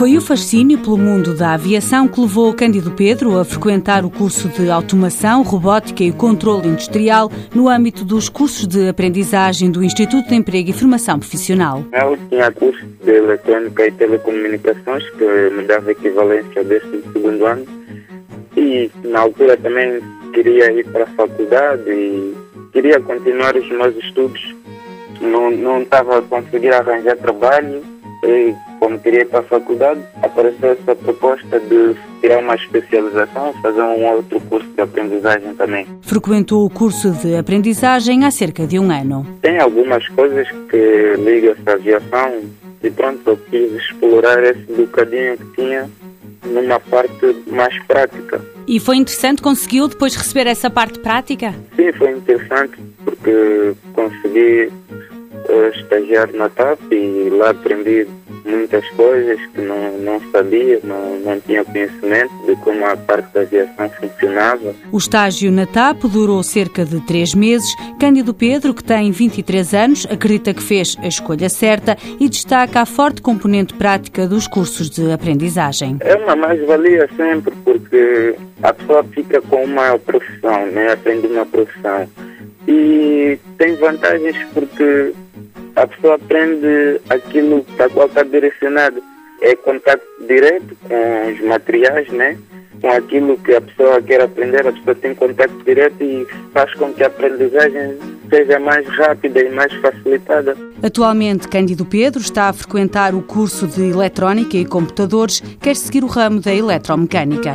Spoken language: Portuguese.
Foi o fascínio pelo mundo da aviação que levou Cândido Pedro a frequentar o curso de automação, robótica e controle industrial no âmbito dos cursos de aprendizagem do Instituto de Emprego e Formação Profissional. Eu tinha curso de eletrônica e telecomunicações que me dava equivalência deste segundo ano e na altura também queria ir para a faculdade e queria continuar os meus estudos. Não, não estava a conseguir arranjar trabalho e como queria ir para a faculdade, apareceu essa proposta de tirar uma especialização, fazer um outro curso de aprendizagem também. Frequentou o curso de aprendizagem há cerca de um ano. Tem algumas coisas que ligam-se à aviação e pronto, eu quis explorar esse bocadinho que tinha numa parte mais prática. E foi interessante, conseguiu depois receber essa parte prática? Sim, foi interessante porque consegui uh, estagiar na TAP e lá aprendi muitas coisas que não, não sabia, não, não tinha conhecimento de como a parte da aviação funcionava. O estágio na TAP durou cerca de três meses. Cândido Pedro, que tem 23 anos, acredita que fez a escolha certa e destaca a forte componente prática dos cursos de aprendizagem. É uma mais-valia sempre, porque a pessoa fica com uma profissão, né? aprende uma profissão. E tem vantagens porque a pessoa aprende aquilo para qual está direcionado. É contato direto com os materiais, né? com aquilo que a pessoa quer aprender, a pessoa tem contato direto e faz com que a aprendizagem seja mais rápida e mais facilitada. Atualmente, Cândido Pedro está a frequentar o curso de Eletrónica e Computadores, quer seguir o ramo da eletromecânica.